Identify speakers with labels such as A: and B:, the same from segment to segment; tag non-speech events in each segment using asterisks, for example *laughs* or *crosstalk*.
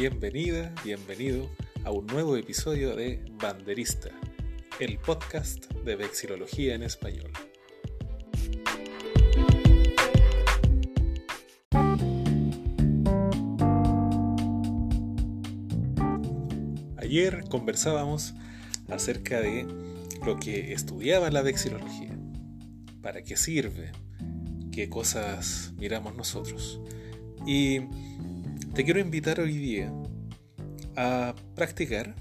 A: bienvenida, bienvenido a un nuevo episodio de Banderista, el podcast de vexilología en español. Ayer conversábamos acerca de lo que estudiaba la vexilología, para qué sirve, qué cosas miramos nosotros. Y te quiero invitar hoy día a practicar,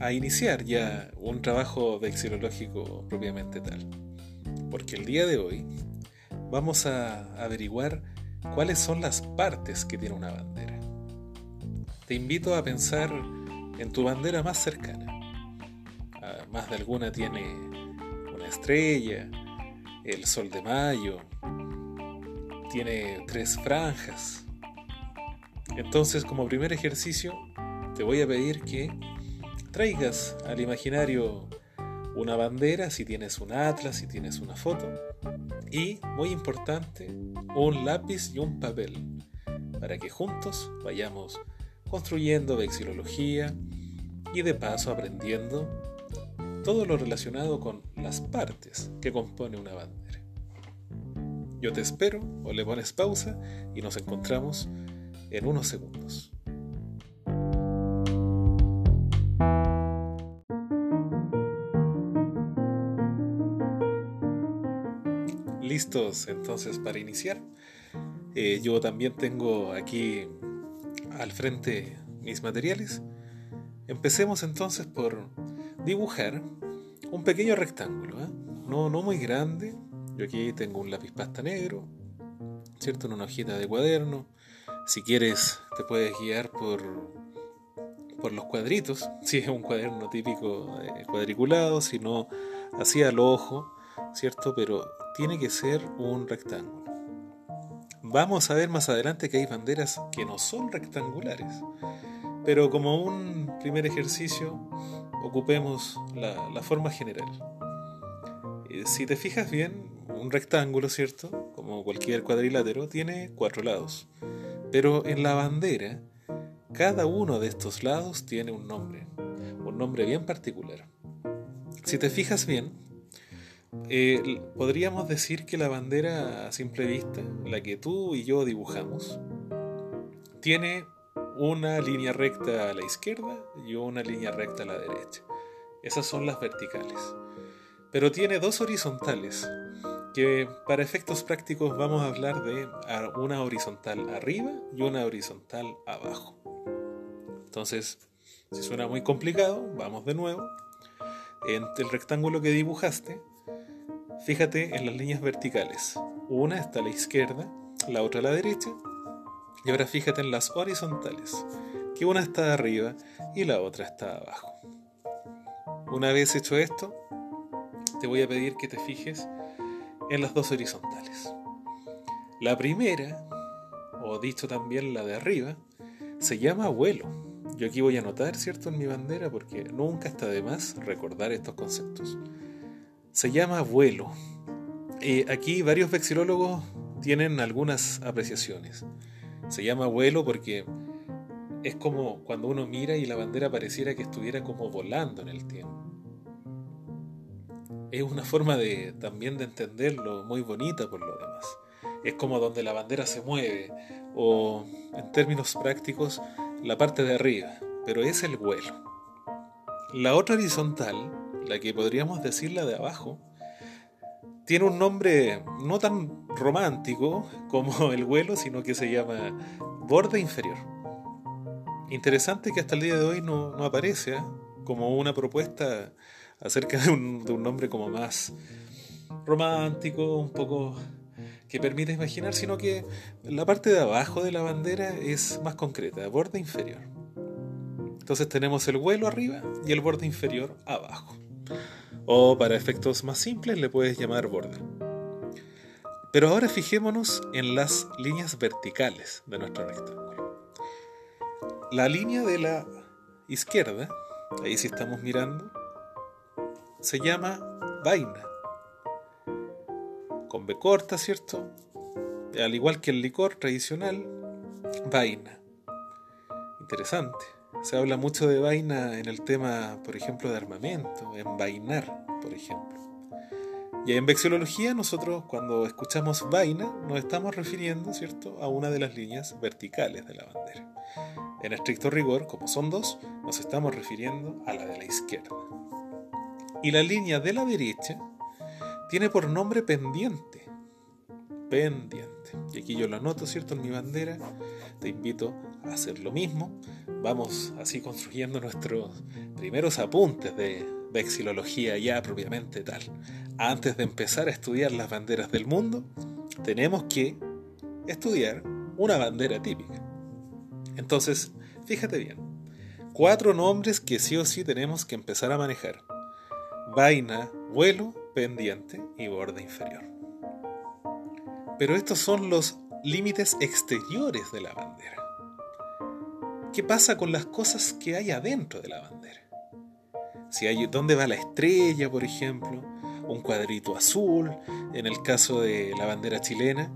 A: a iniciar ya un trabajo vexilológico propiamente tal. Porque el día de hoy vamos a averiguar cuáles son las partes que tiene una bandera. Te invito a pensar en tu bandera más cercana. Ah, más de alguna tiene una estrella, el sol de mayo, tiene tres franjas, entonces, como primer ejercicio, te voy a pedir que traigas al imaginario una bandera, si tienes un atlas, si tienes una foto, y, muy importante, un lápiz y un papel, para que juntos vayamos construyendo vexilología y de paso aprendiendo todo lo relacionado con las partes que compone una bandera. Yo te espero o le pones pausa y nos encontramos en unos segundos. Listos entonces para iniciar. Eh, yo también tengo aquí al frente mis materiales. Empecemos entonces por dibujar un pequeño rectángulo, ¿eh? no, no muy grande. Yo aquí tengo un lápiz pasta negro, ¿cierto? En una hojita de cuaderno, si quieres, te puedes guiar por, por los cuadritos, *laughs* si es un cuaderno típico eh, cuadriculado, si no, así al ojo, ¿cierto? Pero tiene que ser un rectángulo. Vamos a ver más adelante que hay banderas que no son rectangulares, pero como un primer ejercicio, ocupemos la, la forma general. Eh, si te fijas bien, un rectángulo, ¿cierto? Como cualquier cuadrilátero, tiene cuatro lados. Pero en la bandera, cada uno de estos lados tiene un nombre, un nombre bien particular. Si te fijas bien, eh, podríamos decir que la bandera a simple vista, la que tú y yo dibujamos, tiene una línea recta a la izquierda y una línea recta a la derecha. Esas son las verticales. Pero tiene dos horizontales, que para efectos prácticos vamos a hablar de una horizontal arriba y una horizontal abajo. Entonces, si suena muy complicado, vamos de nuevo. En el rectángulo que dibujaste, fíjate en las líneas verticales. Una está a la izquierda, la otra a la derecha. Y ahora fíjate en las horizontales, que una está arriba y la otra está abajo. Una vez hecho esto, te voy a pedir que te fijes en las dos horizontales. La primera, o dicho también la de arriba, se llama vuelo. Yo aquí voy a anotar, ¿cierto?, en mi bandera, porque nunca está de más recordar estos conceptos. Se llama vuelo. y aquí varios vexilólogos tienen algunas apreciaciones. Se llama vuelo porque es como cuando uno mira y la bandera pareciera que estuviera como volando en el tiempo es una forma de también de entenderlo muy bonita por lo demás. Es como donde la bandera se mueve, o en términos prácticos, la parte de arriba, pero es el vuelo. La otra horizontal, la que podríamos decir la de abajo, tiene un nombre no tan romántico como *laughs* el vuelo, sino que se llama borde inferior. Interesante que hasta el día de hoy no, no aparece como una propuesta acerca de un, nombre como más romántico, un poco que permite imaginar, sino que la parte de abajo de la bandera es más concreta, borde inferior. Entonces tenemos el vuelo arriba y el borde inferior abajo. O para efectos más simples le puedes llamar borde. Pero ahora fijémonos en las líneas verticales de nuestro rectángulo. La línea de la izquierda, ahí sí estamos mirando, se llama vaina. Con B corta, ¿cierto? Al igual que el licor tradicional, vaina. interesante. Se habla mucho de vaina en el tema, por ejemplo, de armamento, envainar, por ejemplo. Y en vexilología nosotros cuando escuchamos vaina nos estamos refiriendo, ¿cierto?, a una de las líneas verticales de la bandera. En estricto rigor, como son dos, nos estamos refiriendo a la de la izquierda. Y la línea de la derecha tiene por nombre pendiente. Pendiente. Y aquí yo lo anoto, ¿cierto?, en mi bandera. Te invito a hacer lo mismo. Vamos así construyendo nuestros primeros apuntes de vexilología ya propiamente tal antes de empezar a estudiar las banderas del mundo, tenemos que estudiar una bandera típica. Entonces, fíjate bien, cuatro nombres que sí o sí tenemos que empezar a manejar. Vaina, vuelo, pendiente y borde inferior. Pero estos son los límites exteriores de la bandera. ¿Qué pasa con las cosas que hay adentro de la bandera? Si hay, ¿Dónde va la estrella, por ejemplo? un cuadrito azul, en el caso de la bandera chilena.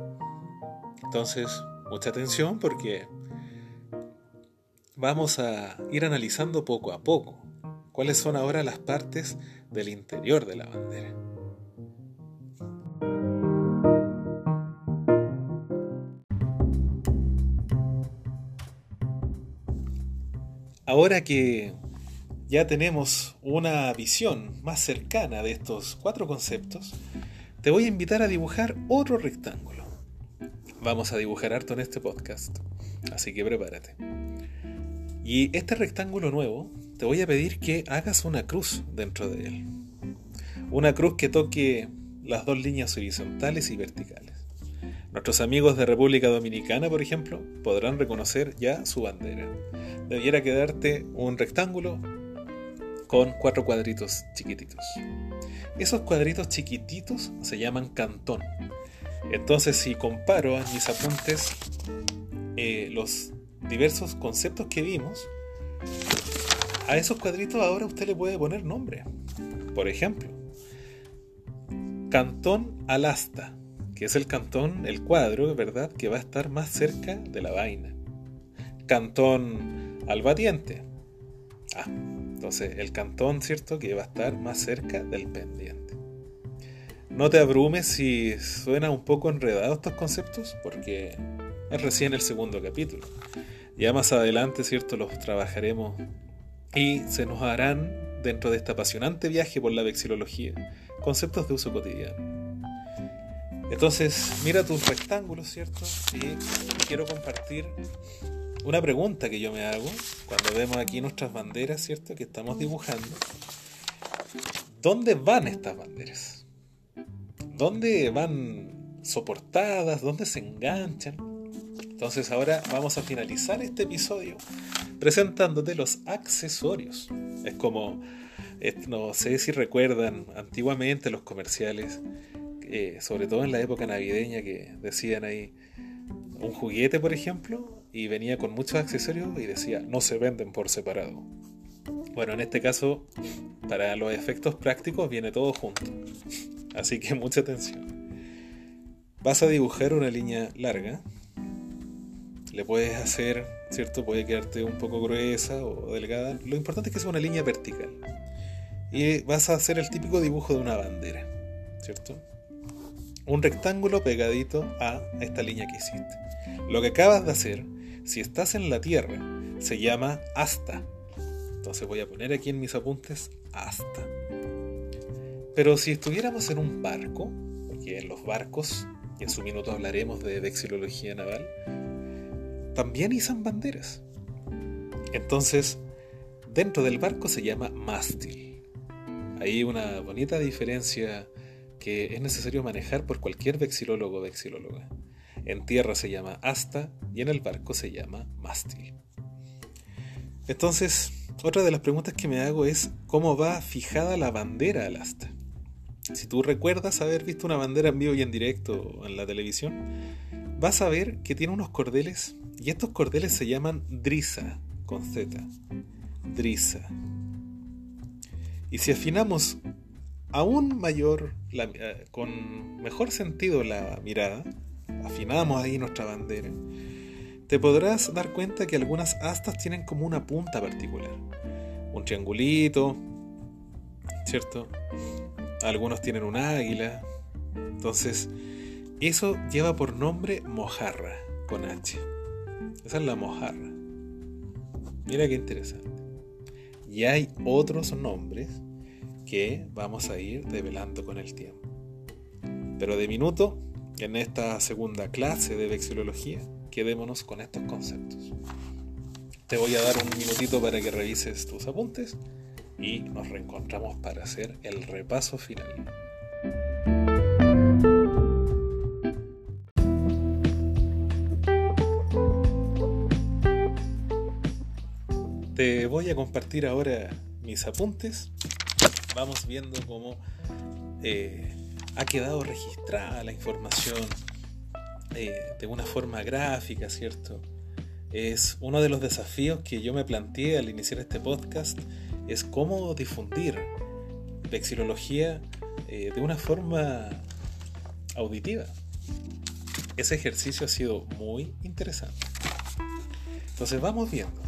A: Entonces, mucha atención porque vamos a ir analizando poco a poco cuáles son ahora las partes del interior de la bandera. Ahora que ya tenemos una visión más cercana de estos cuatro conceptos, te voy a invitar a dibujar otro rectángulo. Vamos a dibujar harto en este podcast, así que prepárate. Y este rectángulo nuevo, te voy a pedir que hagas una cruz dentro de él. Una cruz que toque las dos líneas horizontales y verticales. Nuestros amigos de República Dominicana, por ejemplo, podrán reconocer ya su bandera. Debiera quedarte un rectángulo con cuatro cuadritos chiquititos. Esos cuadritos chiquititos se llaman cantón. Entonces, si comparo en mis apuntes eh, los diversos conceptos que vimos, a esos cuadritos ahora usted le puede poner nombre. Por ejemplo, cantón alasta, que es el cantón, el cuadro, ¿verdad?, que va a estar más cerca de la vaina. Cantón albatiente. Ah, entonces, el cantón, ¿cierto? Que va a estar más cerca del pendiente. No te abrumes si suena un poco enredado estos conceptos, porque es recién el segundo capítulo. Ya más adelante, ¿cierto? Los trabajaremos y se nos harán, dentro de este apasionante viaje por la vexilología, conceptos de uso cotidiano. Entonces, mira tus rectángulos, ¿cierto? Y quiero compartir una pregunta que yo me hago cuando vemos aquí nuestras banderas, ¿cierto? Que estamos dibujando. ¿Dónde van estas banderas? ¿Dónde van soportadas? ¿Dónde se enganchan? Entonces ahora vamos a finalizar este episodio presentándote los accesorios. Es como, no sé si recuerdan antiguamente los comerciales, eh, sobre todo en la época navideña que decían ahí, un juguete por ejemplo, y venía con muchos accesorios y decía no se venden por separado. Bueno, en este caso, para los efectos prácticos viene todo junto. Así que *laughs* mucha atención. Vas a dibujar una línea larga. Le puedes hacer, ¿cierto? Puede quedarte un poco gruesa o delgada. Lo importante es que sea una línea vertical. Y vas a hacer el típico dibujo de una bandera, ¿cierto? Un rectángulo pegadito a esta línea que hiciste. Lo que acabas de hacer si estás en la Tierra, se llama asta. Entonces voy a poner aquí en mis apuntes asta. Pero si estuviéramos en un barco, porque en los barcos, y en su minuto hablaremos de vexilología naval, también izan banderas. Entonces, dentro del barco se llama mástil. Hay una bonita diferencia que es necesario manejar por cualquier vexilólogo o vexilóloga. En tierra se llama asta y en el barco se llama mástil. Entonces, otra de las preguntas que me hago es cómo va fijada la bandera al asta. Si tú recuerdas haber visto una bandera en vivo y en directo en la televisión, vas a ver que tiene unos cordeles y estos cordeles se llaman drisa con Z. Drisa. Y si afinamos aún mayor, eh, con mejor sentido la mirada, afinamos ahí nuestra bandera, te podrás dar cuenta que algunas astas tienen como una punta particular. Un triangulito, ¿cierto? Algunos tienen un águila. Entonces, eso lleva por nombre mojarra, con H. Esa es la mojarra. Mira qué interesante. Y hay otros nombres que vamos a ir develando con el tiempo. Pero de minuto, en esta segunda clase de vexilología, quedémonos con estos conceptos. Te voy a dar un minutito para que revises tus apuntes y nos reencontramos para hacer el repaso final. A compartir ahora mis apuntes. Vamos viendo cómo eh, ha quedado registrada la información eh, de una forma gráfica, ¿cierto? Es uno de los desafíos que yo me planteé al iniciar este podcast, es cómo difundir vexilología eh, de una forma auditiva. Ese ejercicio ha sido muy interesante. Entonces vamos viendo.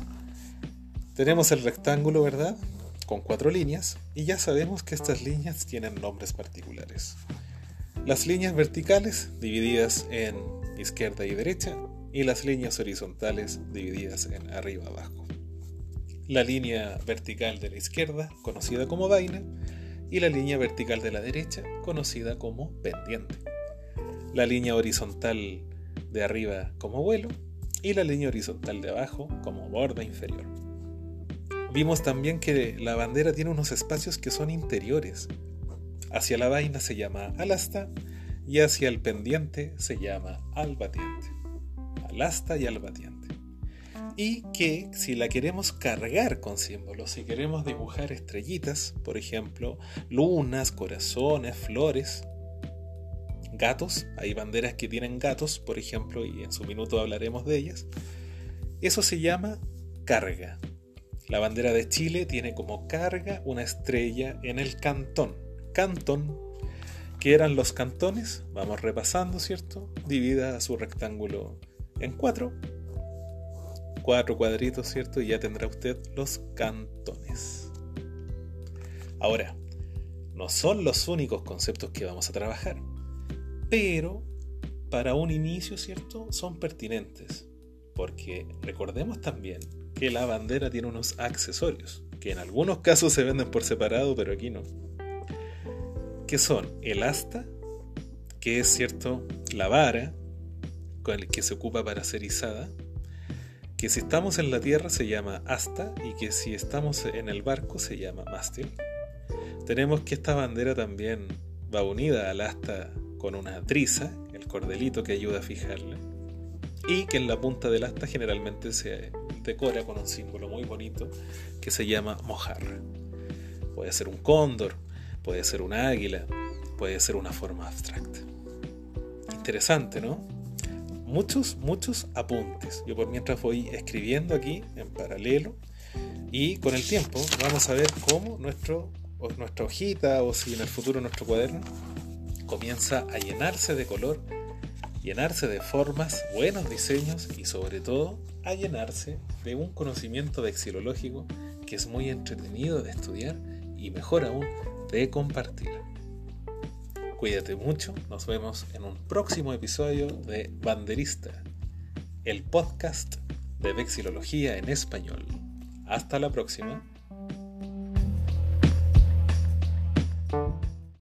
A: Tenemos el rectángulo, ¿verdad? Con cuatro líneas y ya sabemos que estas líneas tienen nombres particulares. Las líneas verticales divididas en izquierda y derecha y las líneas horizontales divididas en arriba abajo. La línea vertical de la izquierda, conocida como vaina, y la línea vertical de la derecha, conocida como pendiente. La línea horizontal de arriba como vuelo y la línea horizontal de abajo como borda inferior. Vimos también que la bandera tiene unos espacios que son interiores, Hacia la vaina se llama alasta y hacia el pendiente se llama albatiente. Alasta y albatiente. Y que si la queremos cargar con símbolos, si queremos dibujar estrellitas, por ejemplo, lunas, corazones, flores, gatos, hay banderas que tienen gatos, por ejemplo, y en su minuto hablaremos de ellas, eso se llama carga. La bandera de Chile tiene como carga una estrella en el cantón, cantón, que eran los cantones, vamos repasando, ¿cierto? Divida su rectángulo en cuatro, cuatro cuadritos, ¿cierto? Y ya tendrá usted los cantones. Ahora, no son los únicos conceptos que vamos a trabajar, pero para un inicio, ¿cierto? Son pertinentes, porque recordemos también que la bandera tiene unos accesorios, que en algunos casos se venden por separado, pero aquí no que son el asta, que es cierto la vara con el que se ocupa para ser izada, que si estamos en la tierra se llama asta y que si estamos en el barco se llama mástil. Tenemos que esta bandera también va unida al asta con una triza, el cordelito que ayuda a fijarla, y que en la punta del asta generalmente se decora con un símbolo muy bonito que se llama mojarra. Puede ser un cóndor, puede ser un águila, puede ser una forma abstracta. Interesante, ¿no? Muchos, muchos apuntes. Yo por mientras voy escribiendo aquí en paralelo y con el tiempo vamos a ver cómo nuestro, nuestra hojita o si en el futuro nuestro cuaderno comienza a llenarse de color, llenarse de formas, buenos diseños y sobre todo a llenarse de un conocimiento vexilológico que es muy entretenido de estudiar y mejor aún de compartir. Cuídate mucho, nos vemos en un próximo episodio de Banderista, el podcast de vexilología en español. Hasta la próxima.